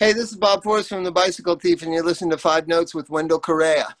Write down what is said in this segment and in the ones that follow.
Hey, this is Bob Forrest from The Bicycle Thief, and you're listening to Five Notes with Wendell Correa.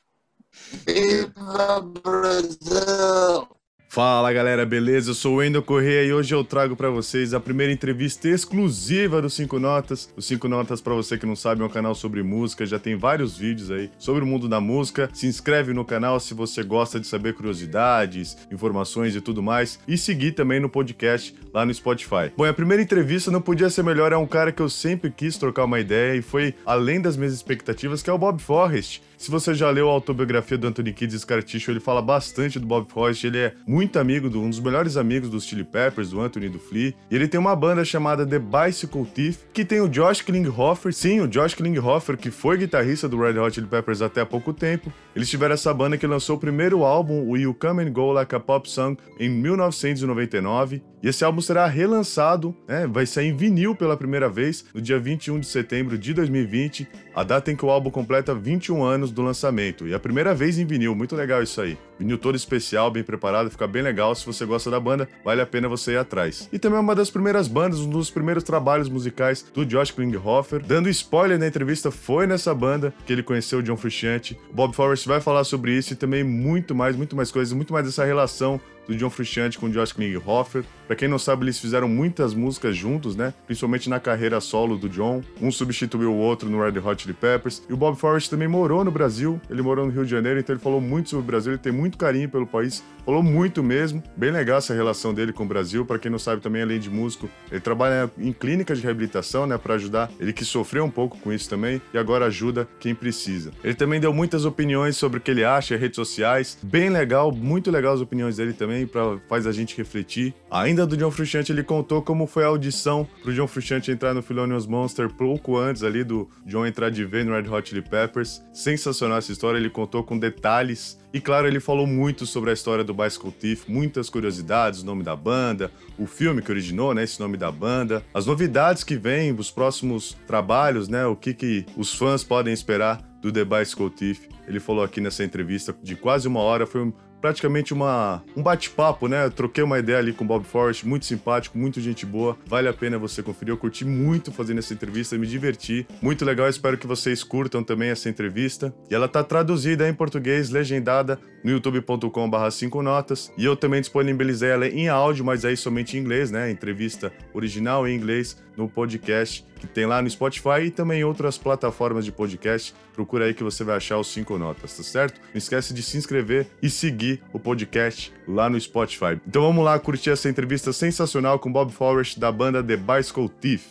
Viva Brazil! Fala galera, beleza? Eu sou o Wendel Corrêa e hoje eu trago para vocês a primeira entrevista exclusiva do Cinco Notas. O Cinco Notas, para você que não sabe, é um canal sobre música, já tem vários vídeos aí sobre o mundo da música. Se inscreve no canal se você gosta de saber curiosidades, informações e tudo mais. E seguir também no podcast lá no Spotify. Bom, a primeira entrevista não podia ser melhor, é um cara que eu sempre quis trocar uma ideia e foi além das minhas expectativas, que é o Bob Forrest. Se você já leu a autobiografia do Anthony Kidd Scarticho, ele fala bastante do Bob Forrest, ele é muito amigo, do, um dos melhores amigos dos Chili Peppers, do Anthony do Flea, e ele tem uma banda chamada The Bicycle Thief, que tem o Josh Klinghoffer, sim, o Josh Klinghoffer, que foi guitarrista do Red Hot Chili Peppers até há pouco tempo. Eles tiveram essa banda que lançou o primeiro álbum, o You Come and Go Like a Pop Song, em 1999, e esse álbum será relançado, né, vai sair em vinil pela primeira vez no dia 21 de setembro de 2020, a data em que o álbum completa 21 anos do lançamento. E é a primeira vez em vinil, muito legal isso aí. Vinil todo especial, bem preparado, fica bem legal. Se você gosta da banda, vale a pena você ir atrás. E também é uma das primeiras bandas, um dos primeiros trabalhos musicais do Josh Klinghoffer. Dando spoiler na entrevista, foi nessa banda que ele conheceu o John Frusciante. Bob Forrest vai falar sobre isso e também muito mais, muito mais coisas, muito mais dessa relação do John Frusciante com o Josh Klinghoffer. Pra quem não sabe, eles fizeram muitas músicas juntos, né? Principalmente na carreira solo do John. Um substituiu o outro no Red Hot Chili Peppers. E o Bob Forrest também morou no Brasil. Ele morou no Rio de Janeiro, então ele falou muito sobre o Brasil. Ele tem muito carinho pelo país. Falou muito mesmo. Bem legal essa relação dele com o Brasil. Para quem não sabe, também além de músico, ele trabalha em clínicas de reabilitação, né, para ajudar ele que sofreu um pouco com isso também e agora ajuda quem precisa. Ele também deu muitas opiniões sobre o que ele acha, redes sociais. Bem legal, muito legal as opiniões dele também para faz a gente refletir. Ainda do John Frusciante, ele contou como foi a audição pro John Frusciante entrar no Thelonious Monster pouco antes ali do John entrar de vez no Red Hot Chili Peppers. Sensacional essa história, ele contou com detalhes. E claro, ele falou muito sobre a história do Bicycle Thief, muitas curiosidades, o nome da banda, o filme que originou, né, esse nome da banda, as novidades que vêm, os próximos trabalhos, né, o que, que os fãs podem esperar do The Bicycle Thief. Ele falou aqui nessa entrevista de quase uma hora, foi um praticamente uma, um bate-papo, né? Eu troquei uma ideia ali com o Bob Forrest, muito simpático, muito gente boa. Vale a pena você conferir. Eu curti muito fazendo essa entrevista, me diverti. Muito legal, espero que vocês curtam também essa entrevista. E ela tá traduzida em português, legendada no youtube.com/barra 5 notas. E eu também disponibilizei ela em áudio, mas aí somente em inglês, né? Entrevista original em inglês no podcast que tem lá no Spotify e também em outras plataformas de podcast. Procura aí que você vai achar os cinco notas, tá certo? Não esquece de se inscrever e seguir o podcast lá no Spotify. Então vamos lá curtir essa entrevista sensacional com Bob Forrest da banda The Bicycle Thief.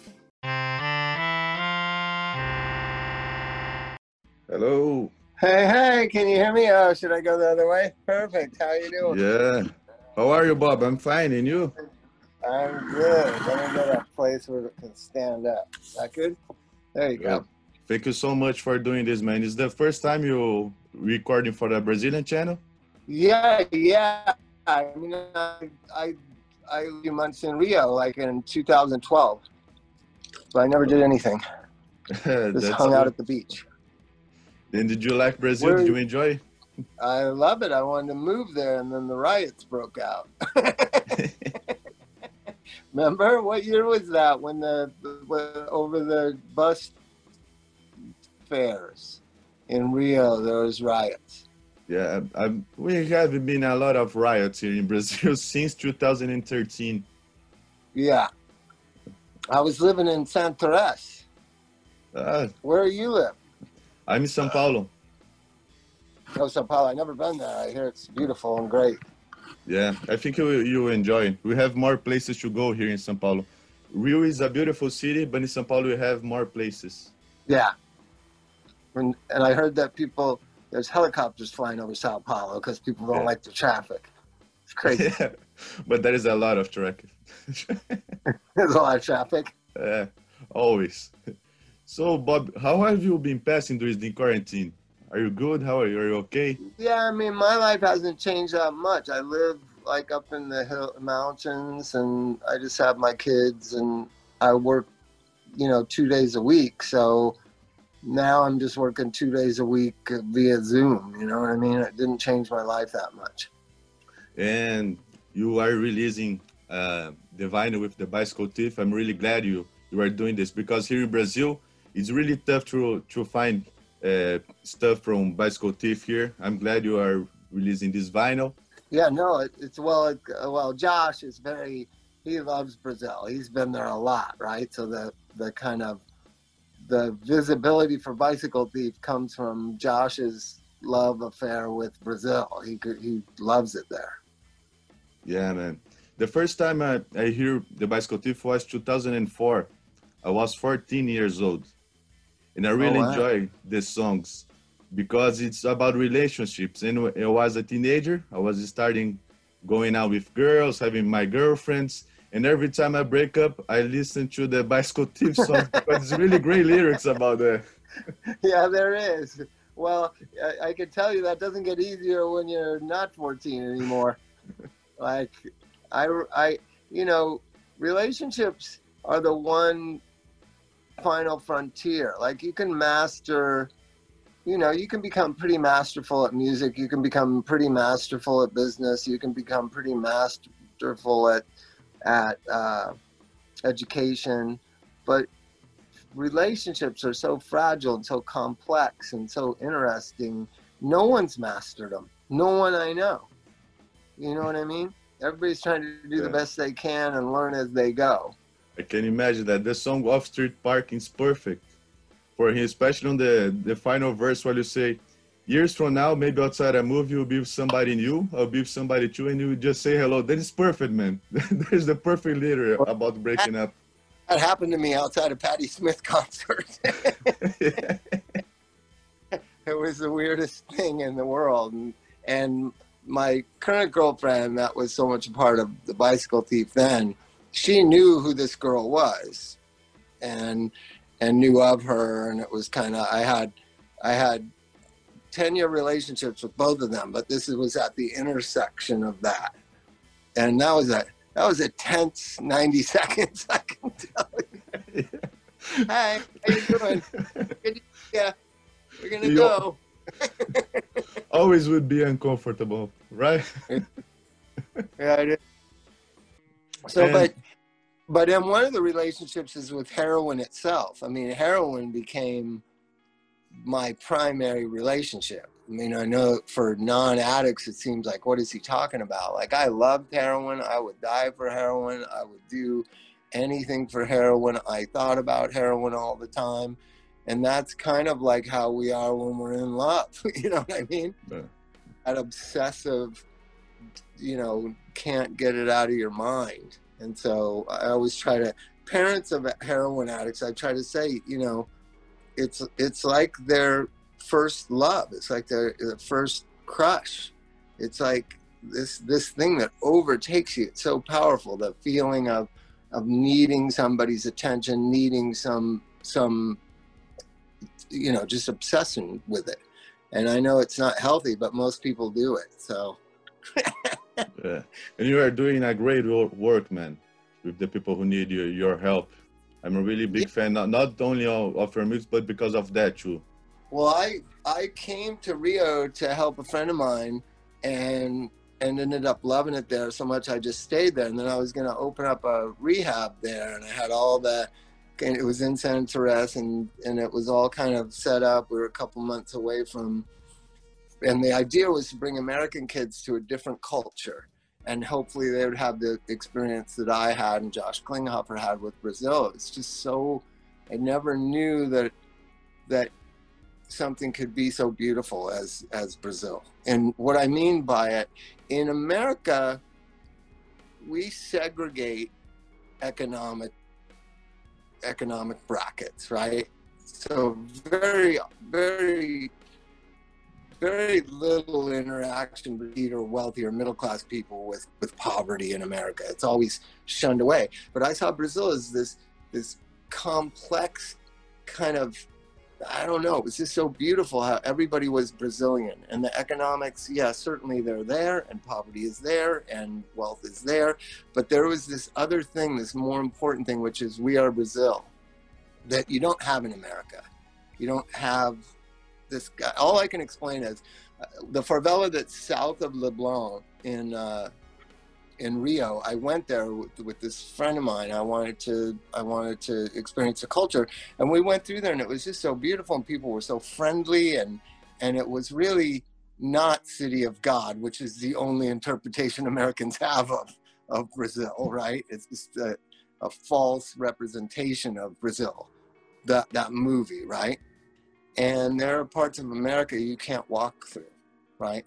Hello. Hey, hey, can you hear me? Oh, should I go the other way? Perfect. How you doing? Yeah. How are you, Bob? I'm fine, and you? I'm good. Let me get a place where it can stand up. Is that good? There you go. Thank you so much for doing this, man. Is the first time you recording for the Brazilian channel? Yeah, yeah. I mean, I I, I lived months in Rio, like in 2012. but I never did anything. Just hung out at the beach. Then did you like Brazil? Where- did you enjoy? I love it. I wanted to move there, and then the riots broke out. Remember what year was that when the over the bus fares in Rio there was riots? Yeah, I, we have been a lot of riots here in Brazil since 2013. Yeah, I was living in Santa Teresa. Uh, Where are you live? I'm in São Paulo. Oh, Sao Paulo. I never been there. I hear it's beautiful and great. Yeah, I think you you enjoy. We have more places to go here in São Paulo. Rio is a beautiful city, but in São Paulo we have more places. Yeah. And, and I heard that people there's helicopters flying over Sao Paulo because people don't Yeah. like the traffic. It's crazy. Yeah, but there is a lot of traffic. There's a lot of traffic. Yeah, always. So, Bob, how have you been passing during the quarantine? Are you good? How are you? Are you okay? Yeah, I mean, my life hasn't changed that much. I live like up in the hill mountains, and I just have my kids, and I work, you know, two days a week. So now I'm just working two days a week via Zoom. You know what I mean? It didn't change my life that much. And you are releasing uh, the vinyl with the bicycle thief. I'm really glad you you are doing this because here in Brazil it's really tough to to find uh, stuff from Bicycle Thief here. I'm glad you are releasing this vinyl. Yeah, no, it, it's well, it, well, Josh is very, he loves Brazil. He's been there a lot, right? So the the kind of the visibility for Bicycle Thief comes from Josh's love affair with Brazil. He he loves it there. Yeah, man. The first time I, I hear the Bicycle Thief was 2004. I was 14 years old, and I oh, really oh, wow. enjoy the songs because it's about relationships. And when I was a teenager, I was starting going out with girls, having my girlfriends, and every time I break up, I listen to the Bicycle Thief song because it's really great lyrics about that. yeah, there is. Well, I, I, can tell you that doesn't get easier when you're not 14 anymore. like, I, I, you know, relationships are the one final frontier. Like, you can master, you know, you can become pretty masterful at music. You can become pretty masterful at business. You can become pretty masterful at at uh, education, but relationships are so fragile and so complex and so interesting. No one's mastered them. No one I know. You know what I mean? Everybody's trying to do yeah. the best they can and learn as they go. I can imagine that the song Off Street Parking is perfect for him, especially on the, the final verse where you say, years from now, maybe outside a movie, you'll be with somebody new, I'll be with somebody too, and you just say hello. That is perfect, man. There's the perfect leader about breaking up. That happened to me outside a Patti Smith concert. it was the weirdest thing in the world. And, and my current girlfriend, that was so much a part of the bicycle thief then, she knew who this girl was and and knew of her and it was kind of i had i had 10 year relationships with both of them, but this was at the intersection of that. And that was a that was a tense 90 seconds, I can tell you. Hi, how you doing? yeah, we're gonna go. always would be uncomfortable, right? yeah, I did. So, and, but but then one of the relationships is with heroin itself. I mean, heroin became my primary relationship. I mean, I know for non addicts, it seems like, what is he talking about? Like, I loved heroin. I would die for heroin. I would do anything for heroin. I thought about heroin all the time. And that's kind of like how we are when we're in love. you know what I mean? Yeah. That obsessive, you know, can't get it out of your mind. And so I always try to, parents of heroin addicts, I try to say, you know, it's it's like their first love. It's like their, their first crush. It's like this this thing that overtakes you. It's so powerful. The feeling of of needing somebody's attention, needing some some you know just obsessing with it. And I know it's not healthy, but most people do it. So. yeah. And you are doing a great work, man, with the people who need your, your help I'm a really big fan, not, not only of, of your music, but because of that too. Well, I I came to Rio to help a friend of mine, and and ended up loving it there so much I just stayed there. And then I was going to open up a rehab there, and I had all the. And it was in Santa Teresa, and and it was all kind of set up. We were a couple months away from, and the idea was to bring American kids to a different culture and hopefully they would have the experience that I had and Josh Klinghoffer had with Brazil. It's just so I never knew that that something could be so beautiful as as Brazil. And what I mean by it, in America, we segregate economic economic brackets, right? So very very very little interaction with either wealthy or middle class people with, with poverty in America. It's always shunned away. But I saw Brazil as this this complex kind of I don't know. It was just so beautiful how everybody was Brazilian and the economics. Yeah, certainly they're there, and poverty is there, and wealth is there. But there was this other thing, this more important thing, which is we are Brazil, that you don't have in America. You don't have this guy. All I can explain is uh, the favela that's south of Leblon in uh, in Rio. I went there with, with, this friend of mine. I wanted to I wanted to experience the culture, and we went through there, and it was just so beautiful, and people were so friendly, and and it was really not city of God, which is the only interpretation Americans have of of Brazil, right? It's just a, a false representation of Brazil, that that movie, right? And there are parts of America you can't walk through, right?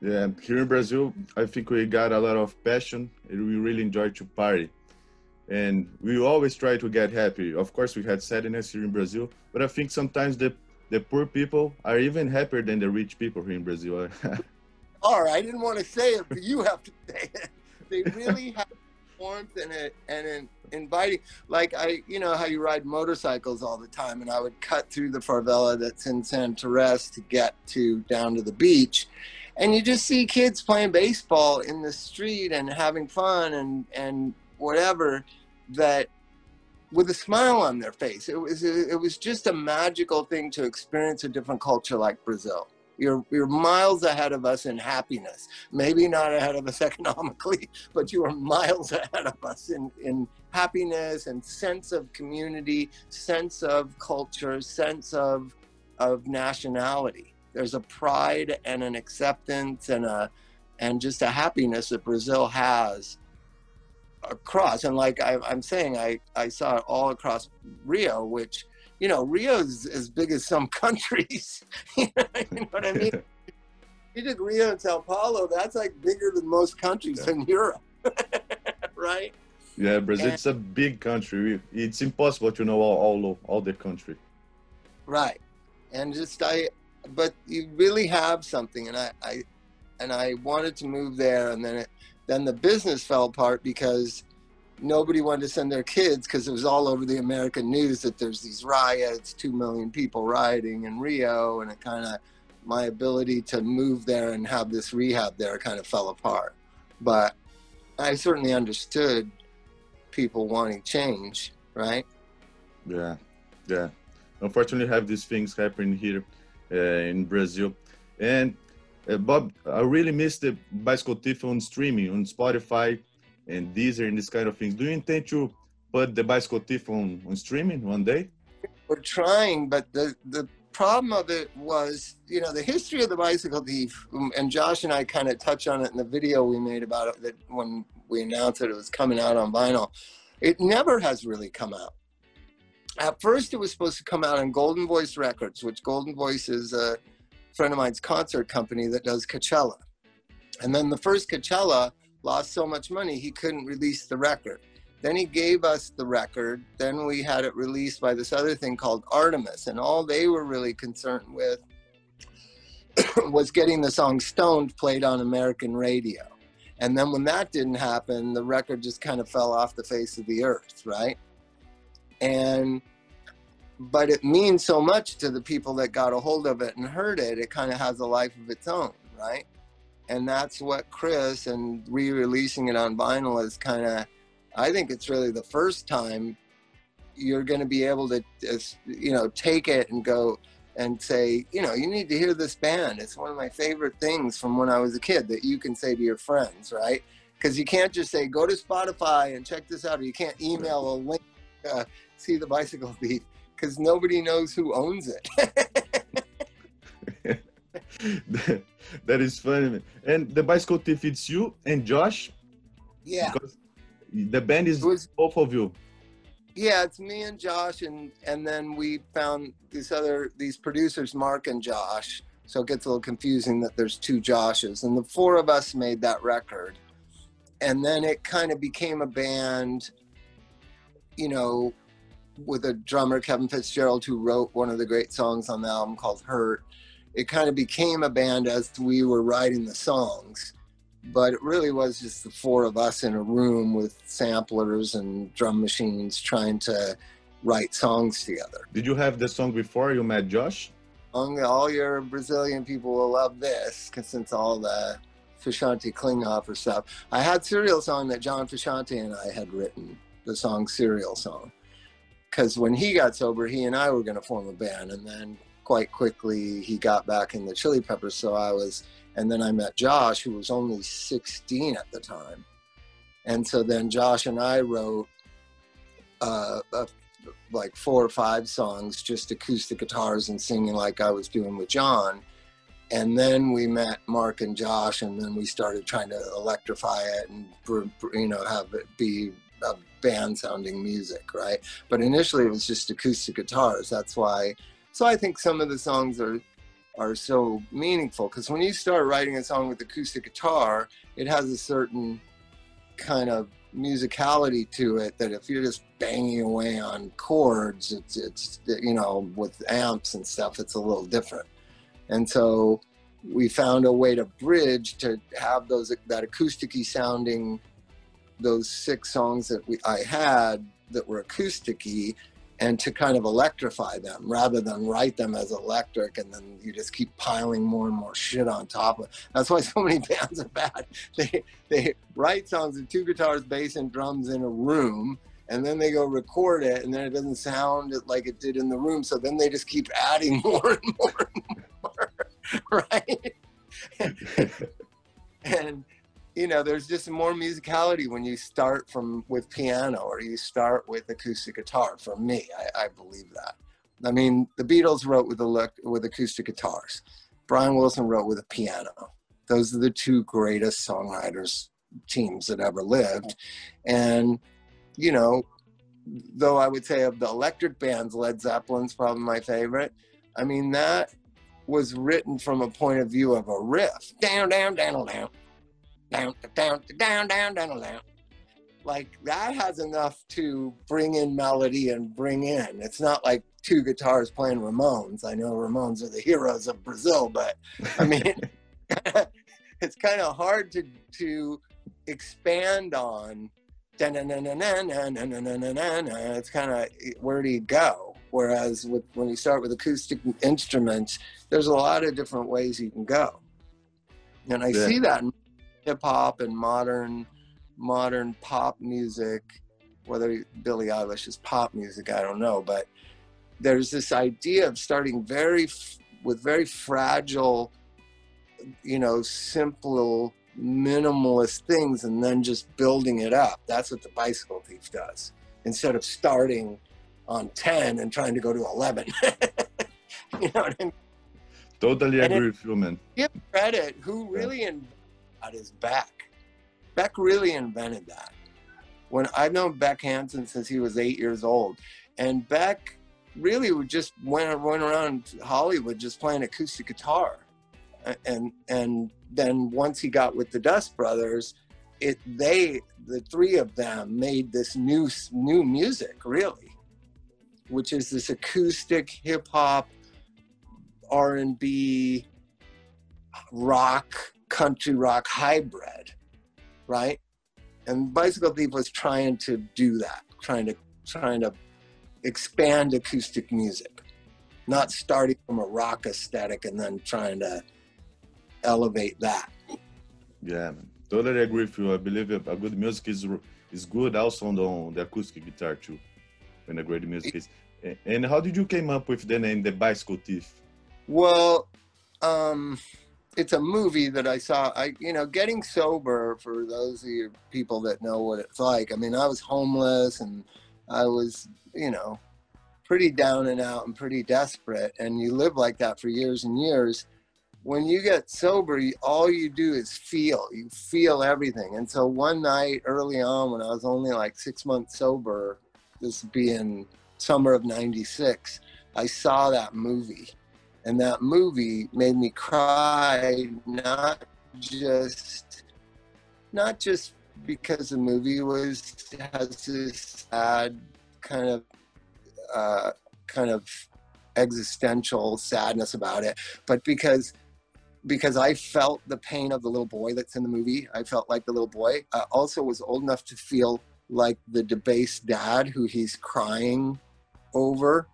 Yeah, here in Brazil, I think we got a lot of passion and we really enjoy to party. And we always try to get happy. Of course, we had sadness here in Brazil, but I think sometimes the, the poor people are even happier than the rich people here in Brazil. All right, I didn't want to say it, but you have to say it. They really have warmth and a, and an inviting. Like I, you know how you ride motorcycles all the time, and I would cut through the favela that's in san Santarém to get to down to the beach, and you just see kids playing baseball in the street and having fun and and whatever that with a smile on their face. It was it was just a magical thing to experience a different culture like Brazil. You're you're miles ahead of us in happiness. Maybe not ahead of us economically, but you are miles ahead of us in in happiness and sense of community, sense of culture, sense of of nationality. There's a pride and an acceptance and a and just a happiness that Brazil has across. And like I, am saying, I, I saw it all across Rio, which you know, Rio's as big as some countries. you, know, what I mean? you took Rio and Sao Paulo, that's like bigger than most countries yeah. in Europe, right? Yeah, Brazil, it's a big country. It's impossible to know all, all, all the country. Right. And just, I, but you really have something. And I, I, and I wanted to move there. And then it, then the business fell apart because nobody wanted to send their kids because it was all over the American news that there's these riots, two million people rioting in Rio, and it kind of my ability to move there and have this rehab there kind of fell apart. But I certainly understood people wanting change, right? Yeah, yeah. Unfortunately, have these things happen here uh, in Brazil, and uh, Bob, I really miss the bicycle thief on streaming on Spotify and Deezer and this kind of things. Do you intend to put the bicycle thief on, on streaming one day? We're trying, but the, the problem of it was, you know, the history of the bicycle thief, um, and Josh and I kind of touch on it in the video we made about it that when we announced that it was coming out on vinyl. It never has really come out. At first, it was supposed to come out on Golden Voice Records, which Golden Voice is a friend of mine's concert company that does Coachella. And then the first Coachella, lost so much money he couldn't release the record. Then he gave us the record. Then we had it released by this other thing called Artemis, and all they were really concerned with was getting the song Stoned played on American radio. And then when that didn't happen, the record just kind of fell off the face of the earth, right? And but it means so much to the people that got a hold of it and heard it. It kind of has a life of its own, right? And that's what Chris and re-releasing it on vinyl is kind of. I think it's really the first time you're going to be able to, you know, take it and go and say, you know, you need to hear this band. It's one of my favorite things from when I was a kid that you can say to your friends, right? Because you can't just say, go to Spotify and check this out, or you can't email a link, uh, see the bicycle thief, because nobody knows who owns it. that is funny. And the bicycle thief, it's you and Josh. Yeah. Because the band is was, both of you. Yeah, it's me and Josh, and and then we found these other these producers, Mark and Josh. So it gets a little confusing that there's two Joshes, and the four of us made that record, and then it kind of became a band. You know, with a drummer Kevin Fitzgerald who wrote one of the great songs on the album called "Hurt." It kind of became a band as we were writing the songs but it really was just the four of us in a room with samplers and drum machines trying to write songs together. Did you have the song before you met Josh? All your Brazilian people will love this, because since all the Frusciante Klinghoffer stuff, I had Cereal Song that John Frusciante and I had written, the song Cereal Song. Because when he got sober, he and I were going to form a band, and then quite quickly he got back in the Chili Peppers. So I was, and then I met Josh, who was only 16 at the time. And so then Josh and I wrote uh, uh, like four or five songs, just acoustic guitars and singing like I was doing with John. And then we met Mark and Josh, and then we started trying to electrify it and you know have it be a band sounding music, right? But initially it was just acoustic guitars. That's why. So I think some of the songs are are so meaningful because when you start writing a song with acoustic guitar, it has a certain kind of musicality to it that if you're just banging away on chords, it's it's you know with amps and stuff, it's a little different. And so we found a way to bridge to have those that acousticy sounding those six songs that we I had that were acousticy and to kind of electrify them rather than write them as electric and then you just keep piling more and more shit on top of it. That's why so many bands are bad. They they write songs with two guitars, bass, and drums in a room, and then they go record it, and then it doesn't sound like it did in the room. So then they just keep adding more and more and more, right? and you know, there's just more musicality when you start from with piano or you start with acoustic guitar. For me, I, I believe that. I mean, the Beatles wrote with a with acoustic guitars. Brian Wilson wrote with a piano. Those are the two greatest songwriters teams that ever lived. And you know, though I would say of the electric bands, Led Zeppelin's probably my favorite. I mean, that was written from a point of view of a riff. Down, down, down, down down, down, down, down, down, down. Like that has enough to bring in melody and bring in. It's not like two guitars playing Ramones. I know Ramones are the heroes of Brazil, but I mean, it's kind of hard to to expand on. It's kind of where do you go? Whereas with when you start with acoustic instruments, there's a lot of different ways you can go, and I yeah. see that hip hop and modern modern pop music, whether Billie Eilish is pop music, I don't know, but there's this idea of starting very with very fragile, you know, simple, minimalist things, and then just building it up. That's what the bicycle thief does. Instead of starting on 10 and trying to go to 11. you know what I mean? Totally and agree with you, man. Give credit who really yeah is Beck. Beck really invented that. When I've known Beck Hansen since he was eight years old, and Beck really just went went around Hollywood just playing acoustic guitar, and and then once he got with the Dust Brothers, it they the three of them made this new new music really, which is this acoustic hip hop, R and B, rock country rock hybrid, right? And Bicycle Thief was trying to do that, trying to trying to expand acoustic music, not starting from a rock aesthetic and then trying to elevate that. Yeah, totally agree with you. I believe a good music is is good also on the, on the acoustic guitar too, when a great music is. And how did you came up with the name, the Bicycle Thief? Well, um, it's a movie that I saw. I you know, getting sober for those of you people that know what it's like. I mean, I was homeless and I was, you know, pretty down and out and pretty desperate. And you live like that for years and years. When you get sober, all you do is feel. You feel everything. And so one night early on, when I was only like six months sober, this being summer of '96, I saw that movie and that movie made me cry not just not just because the movie was has this sad kind of uh, kind of existential sadness about it, but because because I felt the pain of the little boy that's in the movie. I felt like the little boy. I also was old enough to feel like the debased dad who he's crying over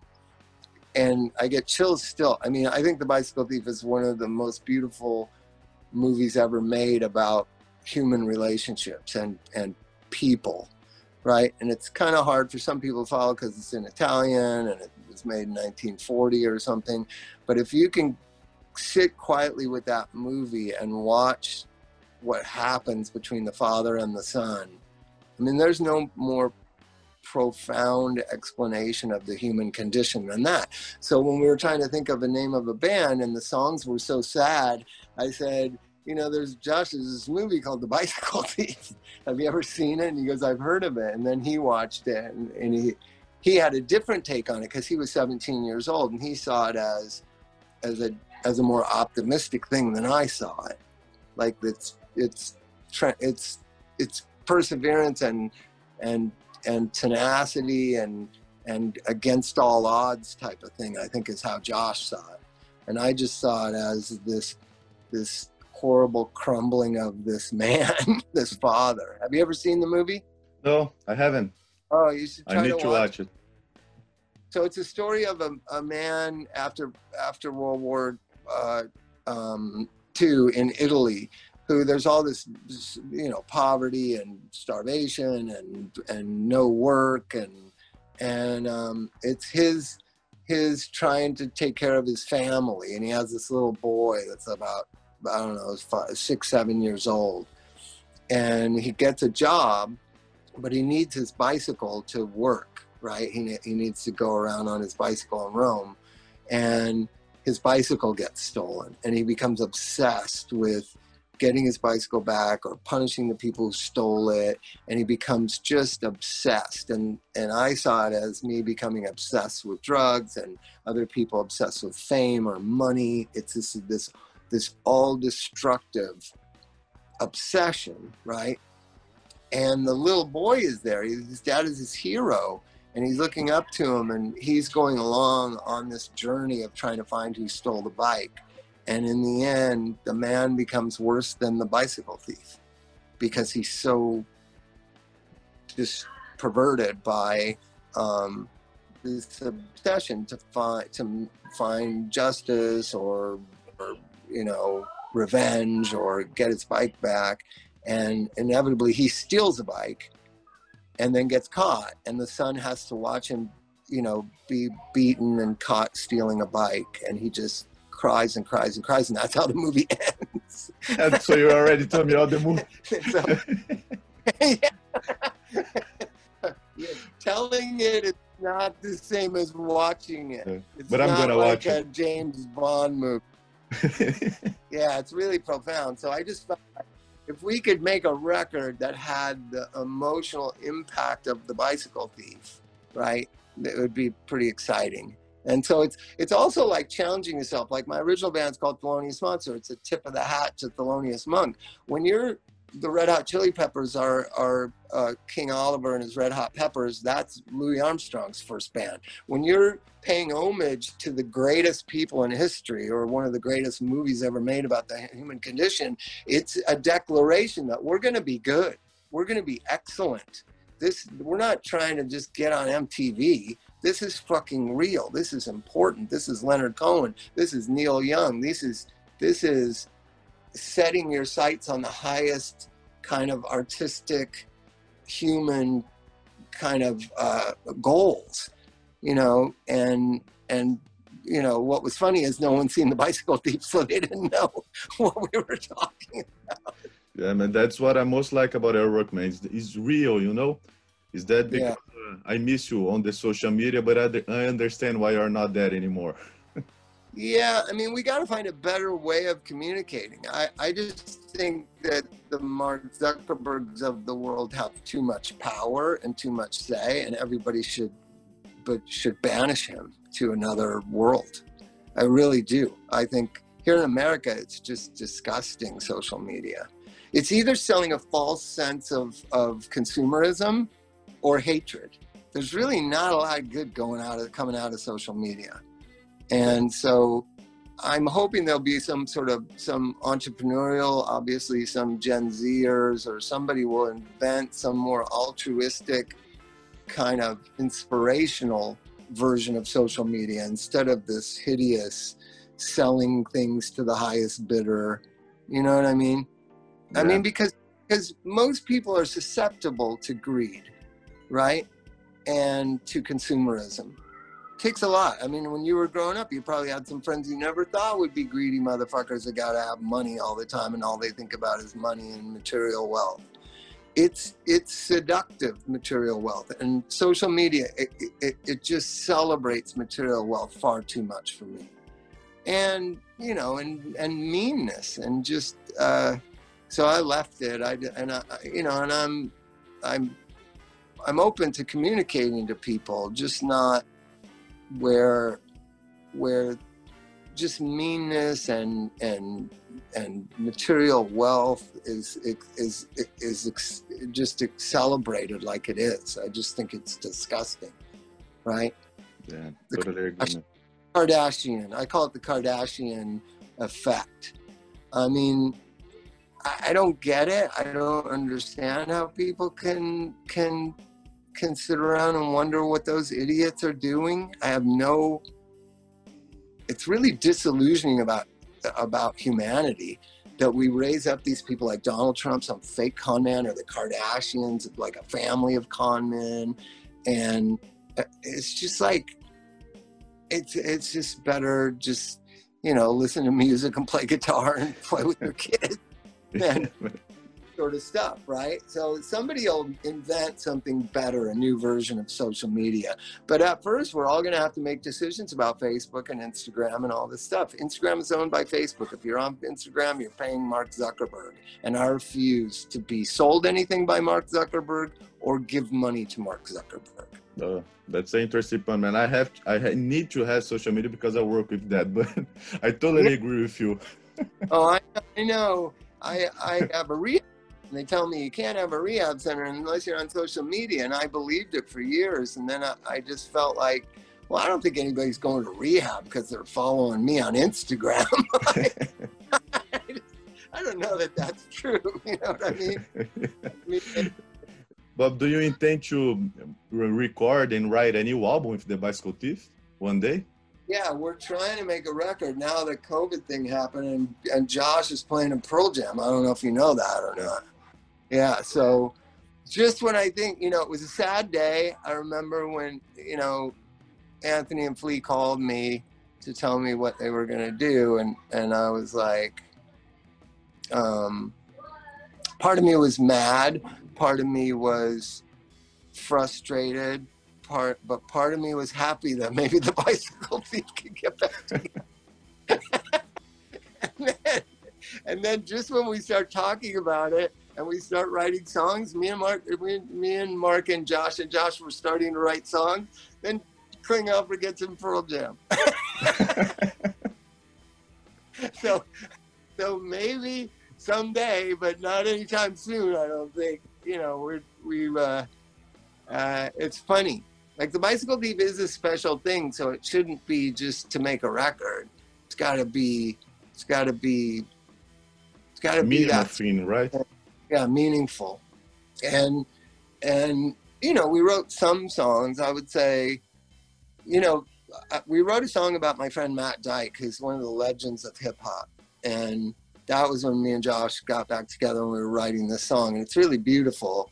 and I get chills still. I mean, I think The Bicycle Thief is one of the most beautiful movies ever made about human relationships and and people, right? And it's kind of hard for some people to follow because it's in Italian and it was made in 1940 or something. But if you can sit quietly with that movie and watch what happens between the father and the son I mean, there's no more profound explanation of the human condition than that. So when we were trying to think of a name of a band and the songs were so sad, I said, you know, there's Josh, there's this movie called The Bicycle Thief. Have you ever seen it? And he goes, I've heard of it. And then he watched it and, and he he had a different take on it because he was 17 years old and he saw it as as a as a more optimistic thing than I saw it. Like it's it's it's it's perseverance and and and tenacity and and against all odds type of thing. I think is how Josh saw it, and I just saw it as this this horrible crumbling of this man, this father. Have you ever seen the movie? No, I haven't. Oh, you should try I need to to watch. watch it. So it's a story of a, a man after after World War uh, um, II in Italy, who there's all this, this, you know poverty and starvation and and no work and and um, it's his his trying to take care of his family and he has this little boy that's about I don't know five, six seven years old and he gets a job but he needs his bicycle to work, right? He, he needs to go around on his bicycle in Rome. And his bicycle gets stolen. And he becomes obsessed with getting his bicycle back or punishing the people who stole it. And he becomes just obsessed. And, and I saw it as me becoming obsessed with drugs and other people obsessed with fame or money. It's this, this, this all destructive obsession, right? and the little boy is there. His dad is his hero, and he's looking up to him, and he's going along on this journey of trying to find who stole the bike. And in the end, the man becomes worse than the bicycle thief because he's so just perverted by um, this obsession to find to find justice or, or you know revenge or get his bike back. And inevitably he steals a bike and then gets caught. And the son has to watch him you know be beaten and caught stealing a bike. And he just cries and cries and cries and that's how the movie ends And so you already told me all the movie. so, yeah, telling it is not the same as watching it it's But I'm gonna like watch a it. james bond movie yeah, it's really profound. So I just felt like if we could make a record that had the emotional impact of the bicycle thief, right, it would be pretty exciting. And so it's it's also like challenging yourself. Like my original band's called Thelonious Monster, so it's a tip of the hat to Thelonious Monk. When you're the Red Hot Chili Peppers are are uh, King Oliver and his Red Hot Peppers. That's Louis Armstrong's first band. When you're paying homage to the greatest people in history or one of the greatest movies ever made about the human condition, it's a declaration that we're going to be good. We're going to be excellent. This we're not trying to just get on MTV. This is fucking real. This is important. This is Leonard Cohen. This is Neil Young. This is this is setting your sights on the highest kind of artistic human kind of uh, goals you know and and you know what was funny is no one seen the bicycle thief so they didn't know what we were talking about. Yeah, man, that's what I most like about our work, man. It's, it's real, you know. Is that because uh, I miss you on the social media, but I, I understand why you're not there anymore. Yeah, I mean, we got to find a better way of communicating. I, I just think that the Mark Zuckerbergs of the world have too much power and too much say, and everybody should, but should banish him to another world. I really do. I think here in America, it's just disgusting. Social media. It's either selling a false sense of of consumerism or hatred. There's really not a lot of good going out of coming out of social media. And so I'm hoping there'll be some sort of some entrepreneurial, obviously some Gen Zers or somebody will invent some more altruistic kind of inspirational version of social media instead of this hideous selling things to the highest bidder. You know what I mean? I mean because because most people are susceptible to greed, right? And to consumerism takes a lot. I mean, when you were growing up, you probably had some friends you never thought would be greedy motherfuckers that got to have money all the time and all they think about is money and material wealth. it's it's seductive material wealth and social media it, it, it just celebrates material wealth far too much for me and you know and and meanness and just uh so i left it i and i you know and i'm i'm i'm open to communicating to people just not where where just meanness and and and material wealth is is is, is just celebrated like it is. I just think it's disgusting, right? Yeah, totally agree. Kardashian. I call it the Kardashian effect. I mean, I, I don't get it. I don't understand how people can can can sit around and wonder what those idiots are doing. I have no. It's really disillusioning about about humanity that we raise up these people like Donald Trump, some fake con man, or the Kardashians, like a family of con men, and it's just like it's it's just better just you know listen to music and play guitar and play with your kids sort of stuff, right? So somebody will invent something better, a new version of social media. But at first, we're all going to have to make decisions about Facebook and Instagram and all this stuff. Instagram is owned by Facebook. If you're on Instagram, you're paying Mark Zuckerberg. And I refuse to be sold anything by Mark Zuckerberg or give money to Mark Zuckerberg. Oh, that's an interesting point, man. I have I need to have social media because I work with that, but I totally agree with you. oh, I, I know. I I have a rehab and they tell me you can't have a rehab center unless you're on social media. And I believed it for years. And then I, I just felt like, well, I don't think anybody's going to rehab because they're following me on Instagram. I don't know that that's true. You know what I mean? I mean but do you intend to record and write a new album with the Bicycle Thief one day? Yeah, we're trying to make a record now that COVID thing happened, and, and Josh is playing in Pearl Jam. I don't know if you know that or not yeah so just when i think you know it was a sad day. I remember when you know anthony and flea called me to tell me what they were going to do and and i was like um part of me was mad part of me was frustrated part but part of me was happy that maybe the bicycle thief could get back together and, then, and then just when we start talking about it and we start writing songs. Me and Mark, me, me and Mark and Josh and Josh were starting to write songs. Then Klinghoffer gets in Pearl Jam. so, so maybe someday, but not anytime soon. I don't think. You know, we're we. Uh, uh, it's funny. Like the bicycle thief is a special thing, so it shouldn't be just to make a record. It's got to be. It's got to be. It's got to be that thing, right? Yeah meaningful. And and you know we wrote some songs. I would say you know uh, we wrote a song about my friend matt dike who's one of the legends of hip-hop and that was when me and josh got back together and we were writing this song. And it's really beautiful.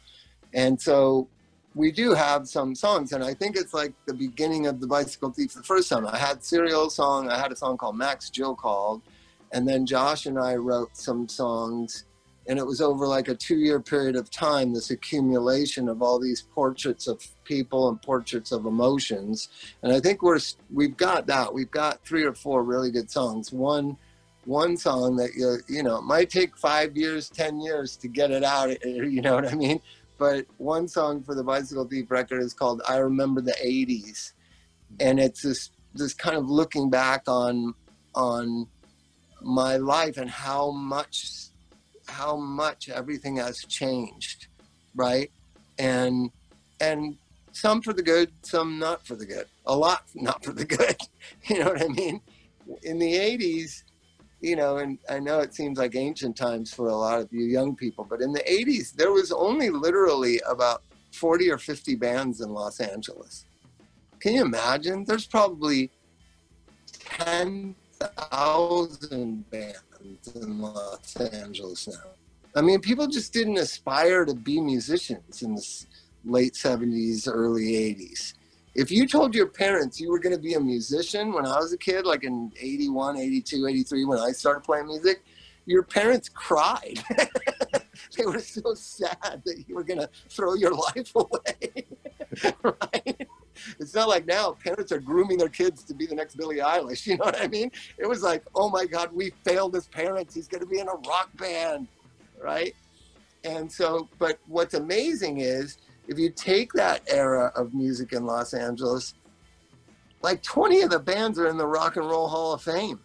And so we do have some songs. And i think it's like the beginning of the bicycle thief the first time. I had cereal song. I had a song called max jill called. And then josh and i wrote some songs and it was over like a two year period of time this accumulation of all these portraits of people and portraits of emotions. And i think we're we've got that. We've got three or four really good songs. One one song that you you know might take five years ten years to get it out eh, eh, you know what i mean? But one song for the bicycle thief record is called i remember the 80s and it's this this kind of looking back on on my life and how much how much everything has changed, right? And and some for the good, some not for the good. A lot not for the good. you know what I mean? In the 80s, you know, and I know it seems like ancient times for a lot of you young people, but in the 80s, there was only literally about 40 or 50 bands in Los Angeles. Can you imagine? There's probably 10,000 bands in Los Angeles now. I mean, people just didn't aspire to be musicians in the late 70s, early 80s. If you told your parents you were going to be a musician when I was a kid, like in 81, 82, 83, when I started playing music, your parents cried. they were so sad that you were going to throw your life away. right? It's not like now parents are grooming their kids to be the next Billie Eilish. You know what I mean? It was like, oh my God, we failed as parents. He's going to be in a rock band, right? And so, but what's amazing is if you take that era of music in Los Angeles, like 20 of the bands are in the Rock and Roll Hall of Fame.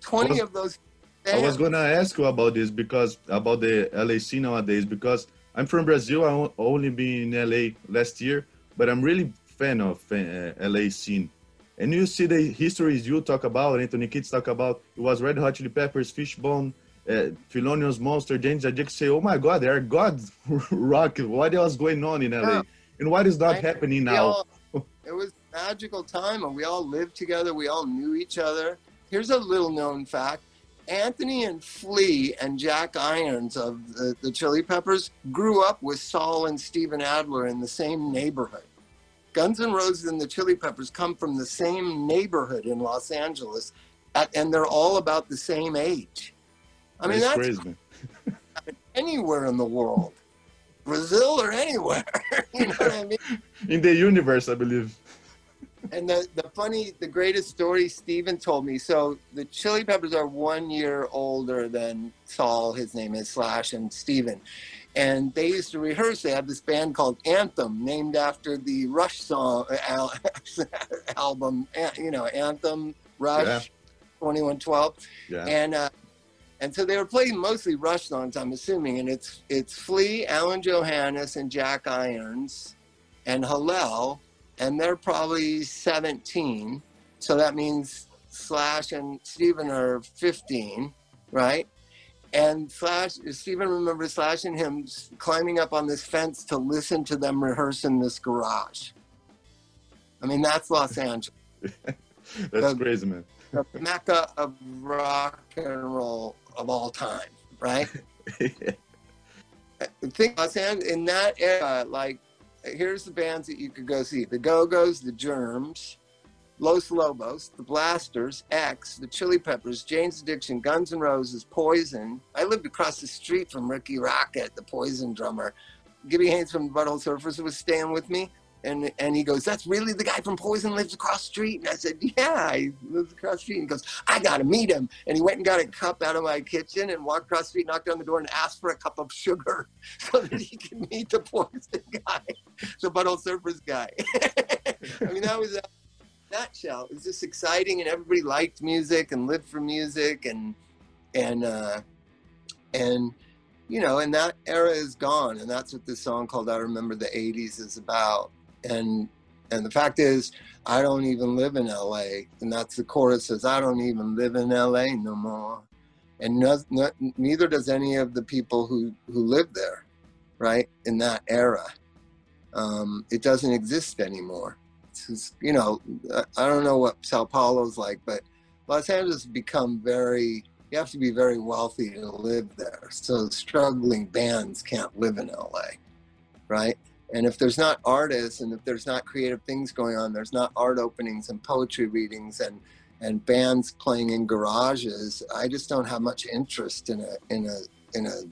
20 of those. Bands. I was going to ask you about this because about the LA scene nowadays because I'm from Brazil. I only been in LA last year, but I'm really fan of uh, LA scene. And you see the histories you talk about, Anthony Kiedis talk about. It was Red Hot Chili Peppers, Fishbone, uh, Thelonious Monster, James Addict say, "Oh my God, they are gods rock. What was going on in LA, yeah. and what is not happening now?" All, it was magical time, and we all lived together. We all knew each other. Here's a little known fact: Anthony and Flea and Jack Irons of the, the Chili Peppers grew up with Saul and Steven Adler in the same neighborhood. Guns N' Roses and the Chili Peppers come from the same neighborhood in Los Angeles, at, and they're all about the same age. I mean, that's, that's crazy. anywhere in the world, Brazil or anywhere. you know what I mean? In the universe, I believe. And the, the funny, the greatest story Steven told me. So the Chili Peppers are one year older than Saul, his name is Slash, and Steven. And they used to rehearse. They had this band called Anthem, named after the Rush song al- album, you know, Anthem, Rush, yeah. 2112. Yeah. And uh, and so they were playing mostly Rush songs, I'm assuming. And it's it's Flea, Alain Johannes, and Jack Irons, and Hillel, and they're probably 17. So that means Slash and Steven are 15, right? And Slash, Steven remembers Slash and him climbing up on this fence to listen to them rehearse in this garage. I mean, that's Los Angeles. that's the, crazy, man. the mecca of rock and roll of all time, right? Think Los Angeles in that era, like here's the bands that you could go see: the Go Go's, the Germs, Los Lobos, the Blasters, X, the Chili Peppers, Jane's Addiction, Guns N' Roses, Poison. I lived across the street from Rikki Rockett, the Poison drummer. Gibby Haynes from the Butthole Surfers was staying with me. And and he goes, That's really the guy from Poison lives across the street. And I said, Yeah, he lives across the street. And he goes, I gotta meet him. And he went and got a cup out of my kitchen and walked across the street, knocked on the door, and asked for a cup of sugar so that he could meet the Poison guy, the Butthole Surfers guy. I mean, that was a nutshell. It was just exciting and everybody liked music and lived for music and and uh and you know, and that era is gone, and that's what this song called "I Remember the '80s" is about and and the fact is i don't even live in la and that's the chorus says i don't even live in la no more. And no, no, neither does any of the people who who live there right in that era. Um, it doesn't exist anymore. You know i don't know what sao paulo's like but los angeles has become very you have to be very wealthy to live there. So struggling bands can't live in la right and if there's not artists and if there's not creative things going on, there's not art openings and poetry readings and and bands playing in garages, I just don't have much interest in a in a in a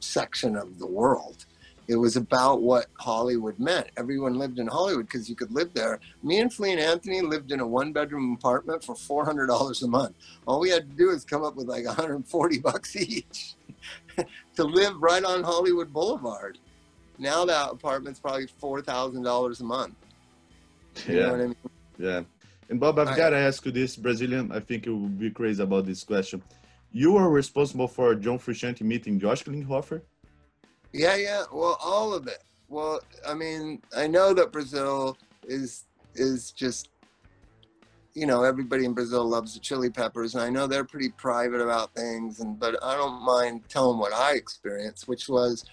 section of the world. It was about what Hollywood meant. Everyone lived in Hollywood because you could live there. Me and Flea and Anthony lived in a one bedroom apartment for four hundred dollars a month. All we had to do is come up with like 140 bucks each to live right on Hollywood Boulevard now that apartment's probably four thousand dollars a month. You yeah. I mean? Yeah. And Bob, I've got to ask you this, Brazilian. I think you would be crazy about this question. You were responsible for John Frusciante meeting Josh Klinghoffer? Yeah, yeah. Well, all of it. Well, I mean, I know that Brazil is is just you know everybody in Brazil loves the chili peppers, and I know they're pretty private about things, and but I don't mind telling what I experienced, which was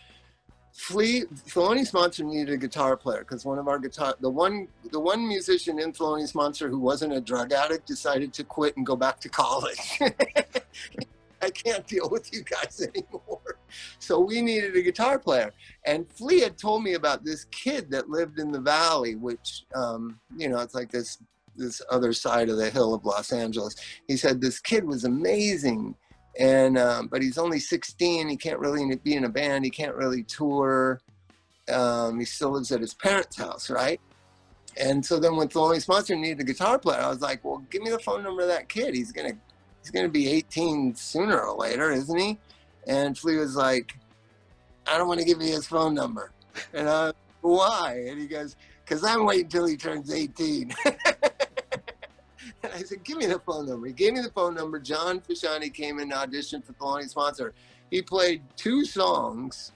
Flea Thelonious Monster needed a guitar player because one of our guitar the one the one musician in Thelonious Monster who wasn't a drug addict decided to quit and go back to college. I can't deal with you guys anymore. So we needed a guitar player. And Flea had told me about this kid that lived in the valley, which um, you know, it's like this this other side of the hill of Los Angeles. He said this kid was amazing and um, but he's only 16. He can't really be in a band. He can't really tour. Um, he still lives at his parents' house, right? And so then when Thelonious Monster needed a guitar player, I was like, well, give me the phone number of that kid. He's gonna he's gonna be 18 sooner or later, isn't he? And Flea was like, I don't want to give you his phone number. And I, why? And he goes, because I'm waiting till he turns 18. and I said, give me the phone number. He gave me the phone number. John Frusciante came in auditioned for Thelonious Monster. He played two songs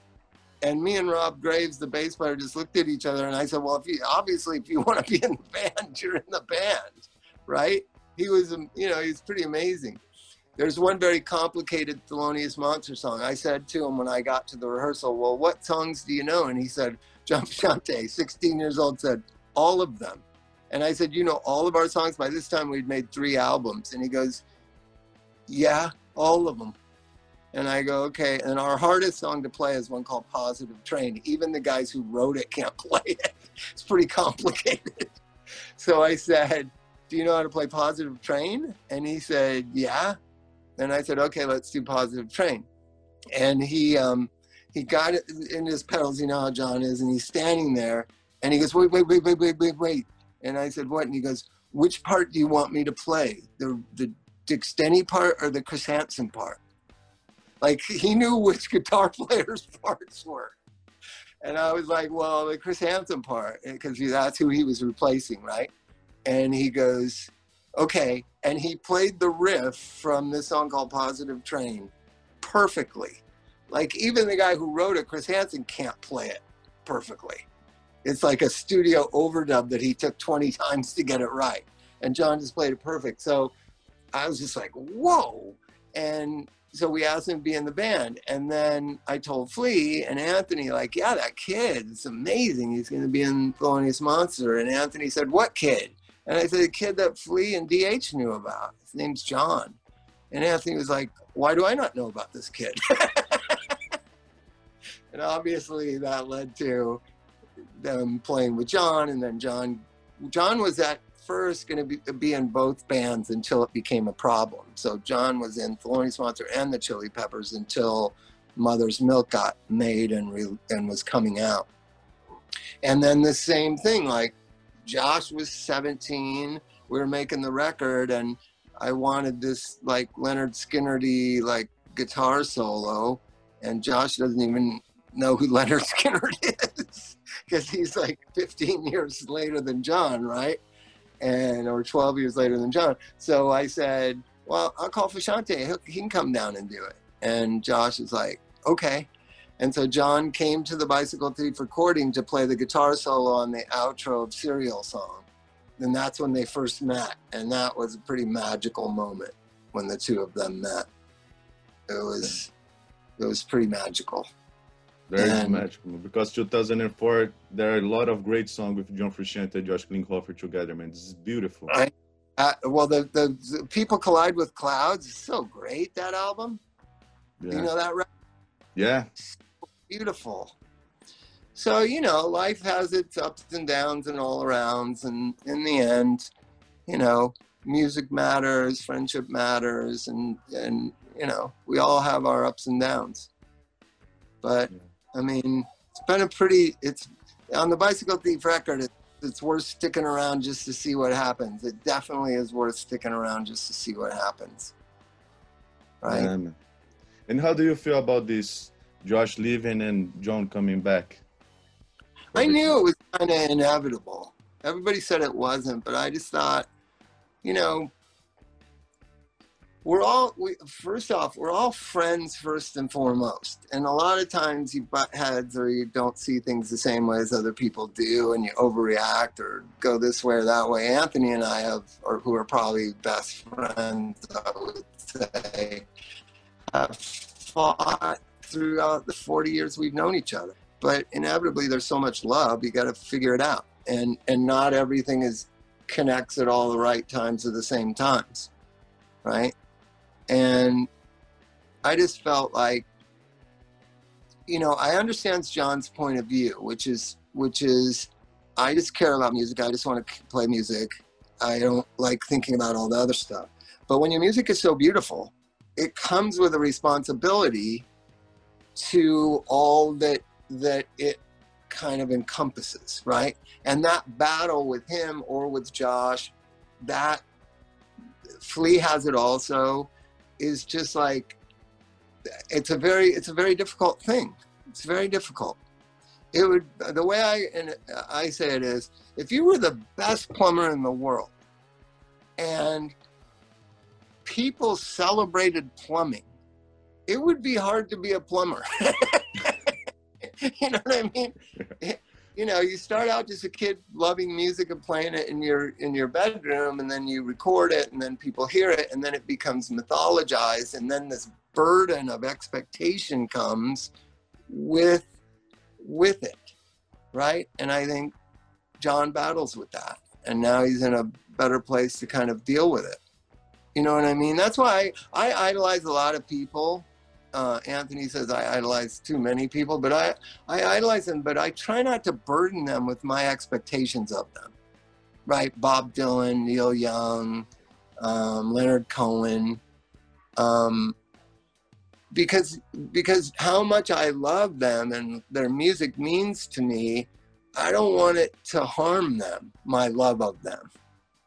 and me and Rob Graves, the bass player, just looked at each other, and I said, "Well, if you obviously if you want to be in the band, you're in the band, right?" He was, um, you know, he's pretty amazing. There's one very complicated Thelonious Monster song. I said to him when I got to the rehearsal, "Well, what songs do you know?" And he said, "John Frusciante, 16 years old, said all of them." And I said, "You know all of our songs?" By this time, we'd made three albums, and he goes, "Yeah, all of them." And I go, okay. And our hardest song to play is one called Positive Train. Even the guys who wrote it can't play it. It's pretty complicated. So I said, do you know how to play Positive Train? And he said, yeah. And I said, okay, let's do Positive Train. And he, um, he got it in his pedals, you know how John is, and he's standing there and he goes, wait, wait, wait, wait, wait, wait, wait. And I said, what? And he goes, which part do you want me to play? The, the Dix Denney part or the Chris Hansen part? Like he knew which guitar players' parts were. And I was like, well, the Chris Hansen part, because that's who he was replacing, right? And he goes, okay. And he played the riff from this song called Positive Train perfectly. Like even the guy who wrote it, Chris Hansen, can't play it perfectly. It's like a studio overdub that he took 20 times to get it right. And John just played it perfect. So I was just like, whoa. And so we asked him to be in the band. And then I told Flea and Anthony, like, yeah, that kid, it's amazing. He's going to be in Thelonious Monster. And Anthony said, what kid? And I said, the kid that Flea and DH knew about. His name's John. And Anthony was like, why do I not know about this kid? and obviously that led to them playing with John. And then John, John was at first going to be, be in both bands until it became a problem. So John was in Thelonious Monster and the Chili Peppers until Mother's Milk got made and re- and was coming out. And then the same thing, like Josh was 17, we were making the record, and I wanted this like Lynyrd Skynyrd like guitar solo, and Josh doesn't even know who Lynyrd Skynyrd is because he's like 15 years later than John, right? and or 12 years later than John. So I said, well, I'll call Frusciante. He can come down and do it. And Josh is like, okay. And so John came to the Bicycle Thief recording to play the guitar solo on the outro of Cereal Song. And that's when they first met. And that was a pretty magical moment when the two of them met. It was, it was pretty magical. Very magical because 2004 there are a lot of great songs with John Frusciante and Josh Klinghoffer together, man. This is beautiful. I, uh, well, the, the, the People Collide with Clouds is so great. That album, yeah. you know that. Yeah, so beautiful. So you know, life has its ups and downs and all arounds, and in the end, you know, music matters, friendship matters, and and you know, we all have our ups and downs. But yeah I mean, it's been a pretty. It's on the Bicycle Thief record. It, it's worth sticking around just to see what happens. It definitely is worth sticking around just to see what happens. Right. Um, and how do you feel about this, Josh leaving and John coming back? I knew it was kind of inevitable. Everybody said it wasn't, but I just thought, you know, we're all we, first off we're all friends first and foremost. And a lot of times you butt heads or you don't see things the same way as other people do and you overreact or go this way or that way. Anthony and i have or who are probably best friends i would say have fought throughout the 40 years we've known each other. But inevitably there's so much love you got to figure it out. And and not everything is connects at all the right times at the same times right and I just felt like, you know, I understand John's point of view, which is, which is, I just care about music. I just want to play music. I don't like thinking about all the other stuff. But when your music is so beautiful, it comes with a responsibility to all that that it kind of encompasses, right? And that battle with him or with Josh, that Flea has it also, is just like it's a very it's a very difficult thing. It's very difficult. It would the way I and I say it is if you were the best plumber in the world and people celebrated plumbing, it would be hard to be a plumber. you know what I mean? You know, you start out just a kid loving music and playing it in your in your bedroom, and then you record it, and then people hear it, and then it becomes mythologized, and then this burden of expectation comes with with it, right? And I think John battles with that, and now he's in a better place to kind of deal with it. You know what I mean? That's why I, I idolize a lot of people. Uh, Anthony says I idolize too many people, but I, I idolize them, but I try not to burden them with my expectations of them. Right? Bob Dylan, Neil Young, um, Leonard Cohen. Um, because because how much I love them and their music means to me, I don't want it to harm them, my love of them,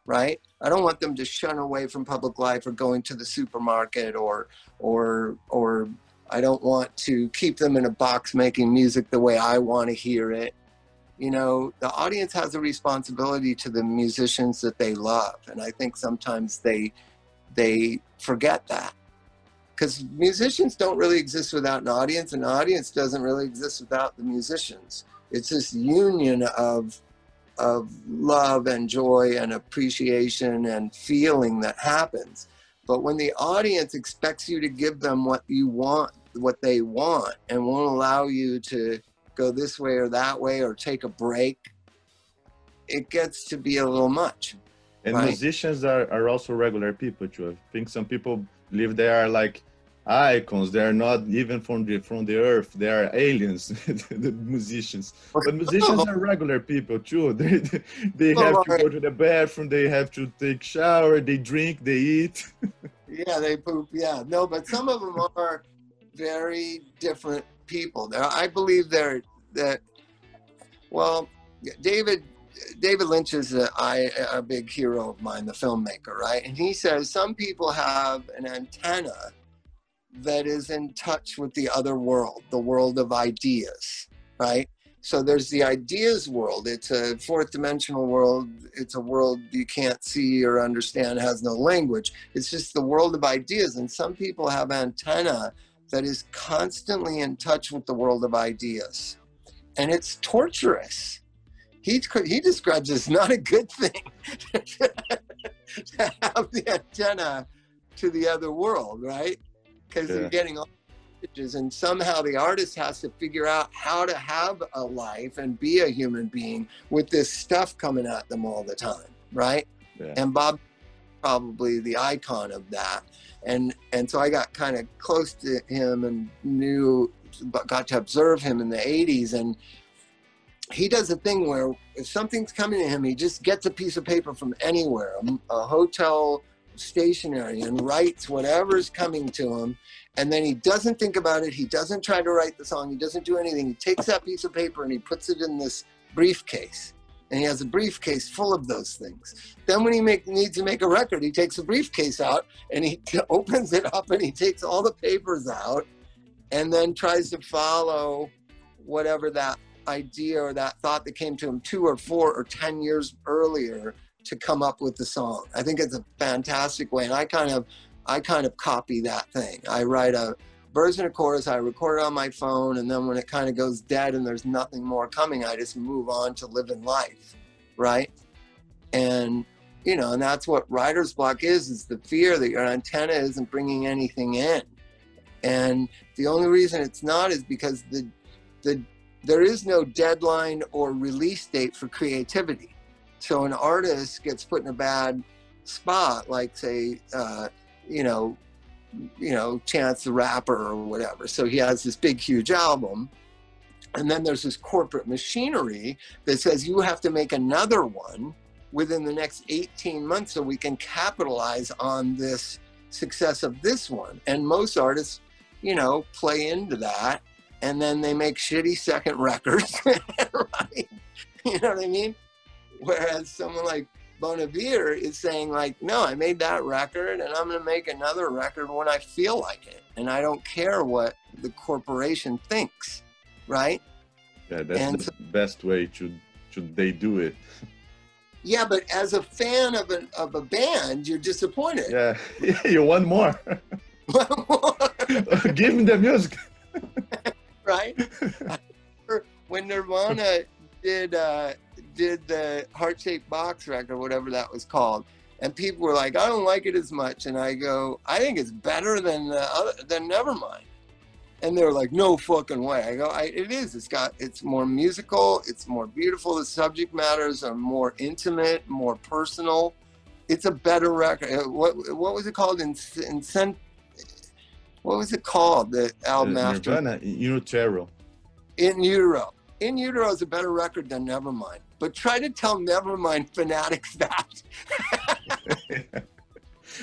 right? I don't want them to shun away from public life or going to the supermarket or or or I don't want to keep them in a box making music the way I want to hear it. You know, the audience has a responsibility to the musicians that they love, and I think sometimes they they forget that because musicians don't really exist without an audience, and an audience doesn't really exist without the musicians. It's this union of of love and joy and appreciation and feeling that happens. But when the audience expects you to give them what you want, what they want, and won't allow you to go this way or that way or take a break, it gets to be a little much. And right? musicians are, are also regular people too. I think some people believe they are like icons. They are not even from the from the earth. They are aliens. the musicians, but musicians are regular people too. They they have to go to the bathroom. They have to take shower. They drink. They eat. yeah, they poop. Yeah, no, but some of them are very different people. I believe they're that. Well, David David Lynch is a, I, a big hero of mine, the filmmaker, right? And he says some people have an antenna that is in touch with the other world, the world of ideas, right? So there's the ideas world. It's a fourth dimensional world. It's a world you can't see or understand, has no language. It's just the world of ideas. And some people have antenna that is constantly in touch with the world of ideas. And it's torturous. He, he describes as not a good thing to have the antenna to the other world, right? Because yeah. they're getting all messages and somehow the artist has to figure out how to have a life and be a human being with this stuff coming at them all the time right yeah. and bob probably the icon of that and and so i got kind of close to him and knew got to observe him in the 80s and he does a thing where if something's coming to him he just gets a piece of paper from anywhere a, a hotel stationery and writes whatever's coming to him. And then he doesn't think about it. He doesn't try to write the song. He doesn't do anything. He takes that piece of paper and he puts it in this briefcase. And he has a briefcase full of those things. Then, when he make, needs to make a record, he takes a briefcase out and he opens it up and he takes all the papers out and then tries to follow whatever that idea or that thought that came to him two or four or 10 years earlier to come up with the song. I think it's a fantastic way, and I kind of, I kind of copy that thing. I write a verse and a chorus, I record it on my phone, and then when it kind of goes dead and there's nothing more coming, I just move on to living life, right? And you know, and that's what writer's block is: is the fear that your antenna isn't bringing anything in, and the only reason it's not is because the the there is no deadline or release date for creativity so an artist gets put in a bad spot, like say, uh, you know, you know, Chance the Rapper or whatever. So he has this big, huge album. And then there's this corporate machinery that says you have to make another one within the next 18 months so we can capitalize on this success of this one. And most artists, you know, play into that and then they make shitty second records, right? You know what I mean? Whereas someone like Bon Iver is saying like, no, I made that record and I'm going to make another record when I feel like it. And I don't care what the corporation thinks, right? Yeah, that's And the so- best way to should they do it. Yeah, but as a fan of a, of a band, you're disappointed. Yeah, you want more? Give me the music. right? When Nirvana did uh, did the heart shaped box record, whatever that was called, and people were like, "I don't like it as much," and I go, "I think it's better than the other, than Nevermind." And they were like, "No fucking way!" I go, I, "It is. It's got. It's more musical. It's more beautiful. The subject matters are more intimate, more personal. It's a better record. Uh, What what was it called? In, in what was it called? The album after Nirvana, you know, in Utero. In Utero is a better record than Nevermind. But try to tell Nevermind fanatics that.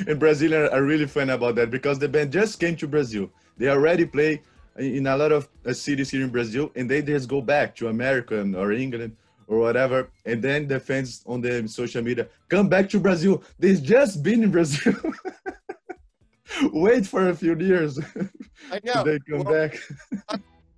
and Brazilians are really fun about that because the band just came to Brazil. They already play in a lot of uh, cities here in Brazil, and they just go back to America or England or whatever. And then the fans on the social media come back to Brazil. They've just been in Brazil. Wait for a few years. I know. they come Well, back.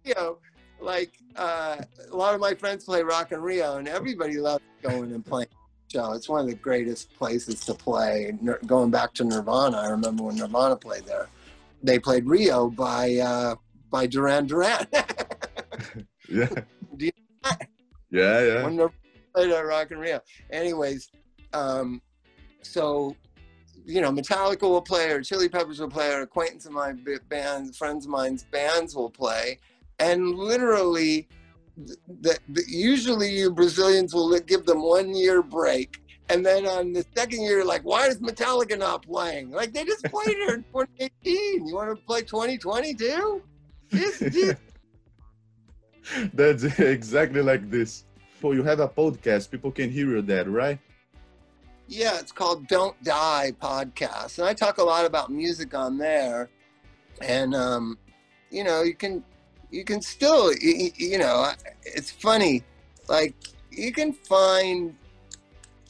You know, like uh, a lot of my friends play Rock in Rio, and everybody loves going and playing show. It's one of the greatest places to play. Nir- Going back to Nirvana, I remember when Nirvana played there. They played Rio by uh, by Duran Duran. Yeah. Do you- Yeah, yeah. when they played at Rock in Rio. Anyways, um, so you know, Metallica will play, or Chili Peppers will play, or acquaintance of my b- bands, friends of mine's bands will play, and literally, the, the, usually you Brazilians will give them one year break. And then on the second year, like, why is Metallica not playing? Like, they just played here in 2018. You want to play 2020 too? Just, just That's exactly like this. So you have a podcast, people can hear you that, right? Yeah, it's called Don't Die podcast. And I talk a lot about music on there. And um, you know, you can you can still you, you know, it's funny like you can find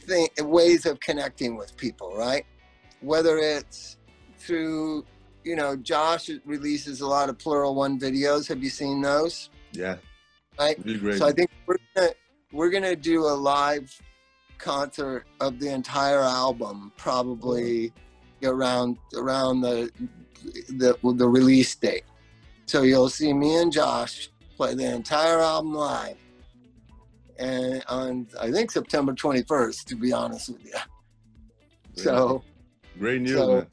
th- ways of connecting with people, right? Whether it's through, you know, Josh releases a lot of Pluralone videos. Have you seen those? Yeah. Right. So I think we're gonna we're gonna do a live concert of the entire album, probably around around the the the release date. So you'll see me and Josh play the entire album live, and on I think September 21st, to be honest with you. So great news, so- man.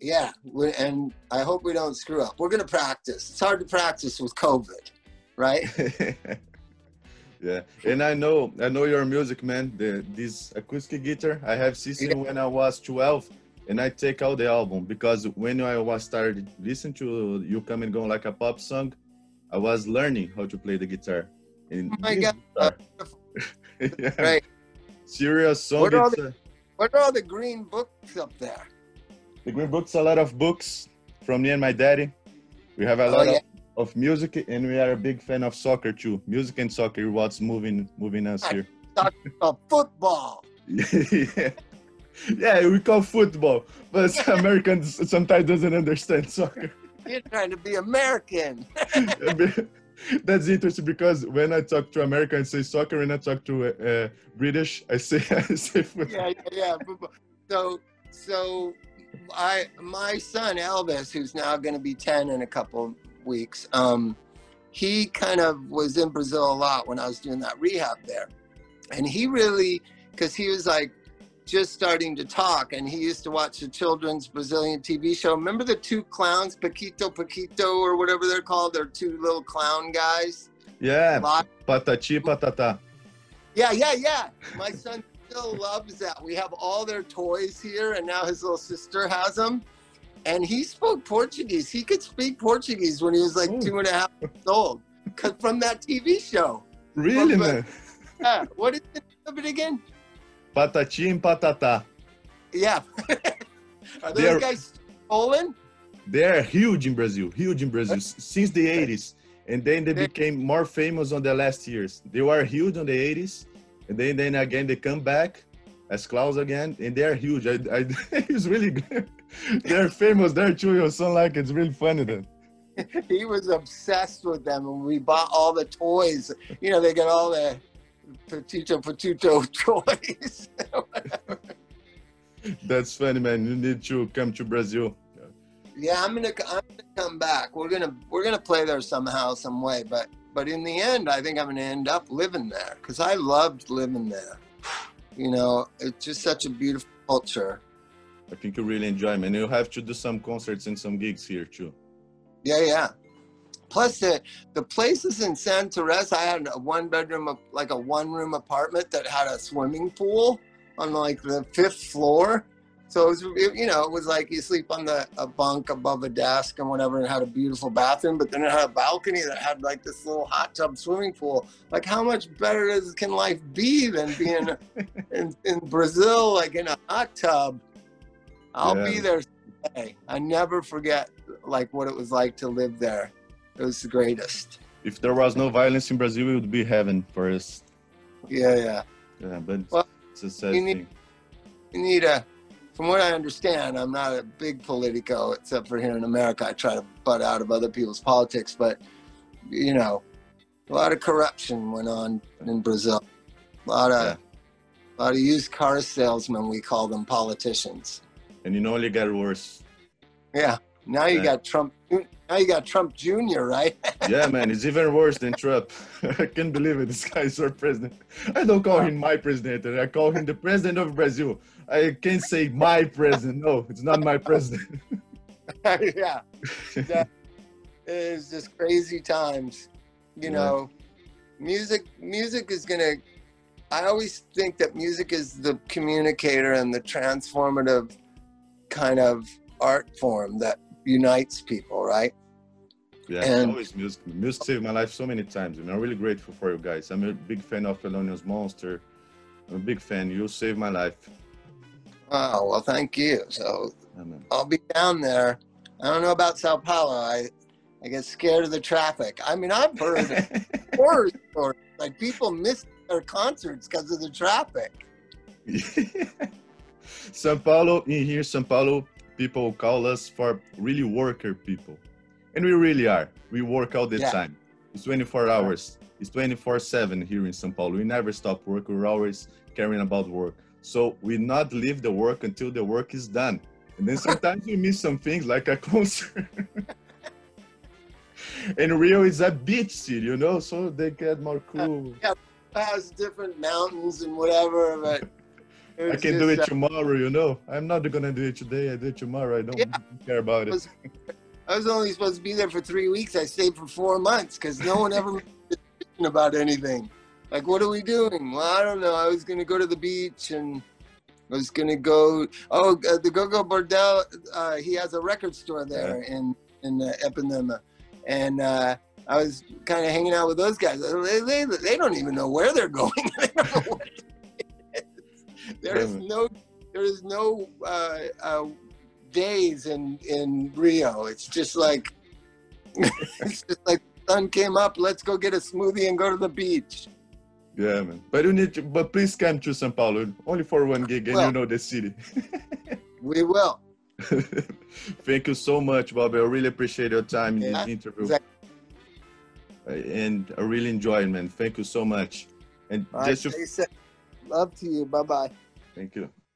yeah, we, and I hope we don't screw up. We're gonna practice. It's hard to practice with COVID, right? yeah, and I know, I know your music, man. The this acoustic guitar I have system when I was 12, and I take out the album because when I was started listening to you come and go like a pop song, I was learning how to play the guitar. And Oh my God. yeah, Right. cereal song. What are uh, What are all the green books up there? The Green Book's a lot of books from me and my daddy. We have a Oh, lot yeah. of, of music, and we are a big fan of soccer too. Music and soccer, what's moving moving us here. Uh, football. yeah. yeah, we call football, but Americans sometimes doesn't understand soccer. You're trying to be American. That's interesting because when I talk to Americans, I say soccer. When I talk to uh, British, I say I say football. yeah, yeah, yeah. football. So, so I, my son Elvis, who's now going to be ten in a couple weeks, um, he kind of was in Brazil a lot when I was doing that rehab there, and he really, because he was like just starting to talk, and he used to watch the children's Brazilian TV show. Remember the two clowns, Paquito, Paquito, or whatever they're called? They're two little clown guys. Yeah, patati patata. Yeah, yeah, yeah. My son still loves that. We have all their toys here, and now his little sister has them. And he spoke Portuguese. He could speak Portuguese when he was like Oh. two and a half years old, 'cause from that TV show. Really, man? Yeah. What is the name of it again? Patati and patata. Yeah. Are those They're- guys stolen? They are huge in Brazil, huge in Brazil since the 80s. And then they became more famous on the last years. They were huge on the 80s. And then, then again, they come back as Klaus again. And they are huge. I, I, it's really good. They're famous. They're too. Your son like it's really funny then. He was obsessed with them, and we bought all the toys. You know, they got all the Petito Petito toys. That's funny, man. You need to come to Brazil. yeah, I'm gonna I'm gonna come back. We're gonna we're gonna play there somehow, some way. But but in the end, I think I'm gonna end up living there because I loved living there. You know, it's just such a beautiful culture. I think you really enjoy, man. You have to do some concerts and some gigs here too. Yeah, yeah. Plus the the places in Santa Teresa, I had a one bedroom, like a one room apartment that had a swimming pool on like the fifth floor. So it was, it- you know, it was like you sleep on the a bunk above a desk and whatever, and had a beautiful bathroom. But then it had a balcony that had like this little hot tub swimming pool. Like, how much better is, can life be than being in, in Brazil, like in a hot tub? I'll be there someday. I never forget like what it was like to live there. It was the greatest. If there was no violence in Brazil, it would be heaven for us. Yeah, yeah. Yeah, but Well, it's a sad you need- thing. You need a. From what I understand, I'm not a big politico, except for here in America. I try to butt out of other people's politics, but you know, a lot of corruption went on in Brazil. A lot of, Yeah. a lot of used car salesmen. We call them politicians. And you know, it only get worse. Yeah. Now you Yeah. got Trump. Now you got Trump Jr. Right? yeah, man, it's even worse than Trump. I can't believe it. This guy is our president. I don't call him my president. I call him the president of Brazil. I can't say my president. No, it's not my president. yeah. That is just crazy times. You Yeah. know, music music is gonna I always think that music is the communicator and the transformative kind of art form that unites people, right? Yeah, And- always music. Music saved my life so many times. and I'm really grateful for you guys. I'm a big fan of Thelonious Monster. I'm a big fan. You saved my life. Oh well thank you. So Amen. I'll be down there. I don't know about Sao Paulo. I I get scared of the traffic. I mean I've heard horror stories. Like people miss their concerts because of the traffic. São Paulo, in here, São Paulo, people call us for really worker people. And we really are. We work all the Yeah. time. It's 24 hours. It's 24 7 here in São Paulo. We never stop work. We're always caring about work. So we not leave the work until the work is done. And then sometimes we miss some things like a concert. and Rio is a beach city, you know, so they get more cool. Yeah, has different mountains and whatever, but I can do it uh, tomorrow, you know. I'm not gonna do it today. I do it tomorrow. I don't Yeah. care about it. Was- I was only supposed to be there for three weeks. I stayed for four months because no one ever made about anything. Like, what are we doing? Well, I don't know. I was going to go to the beach and I was going to go. Oh, uh, the Gogol Bordello. Uh, he has a record store there in in uh, Ipanema, and uh, I was kind of hanging out with those guys. They, they, they don't even know where they're going. There is no there is no uh, uh, days in in Rio. It's just like it's just like sun came up. Let's go get a smoothie and go to the beach. Yeah, man. But you need to. But please come to São Paulo only for one gig, and Well- you know the city. We will. Thank you so much, Bobby. I really appreciate your time in Yeah, this interview, exactly. and I really enjoy it, man. Thank you so much. And All right, just to stay safe. Love to you. Bye bye. thank you.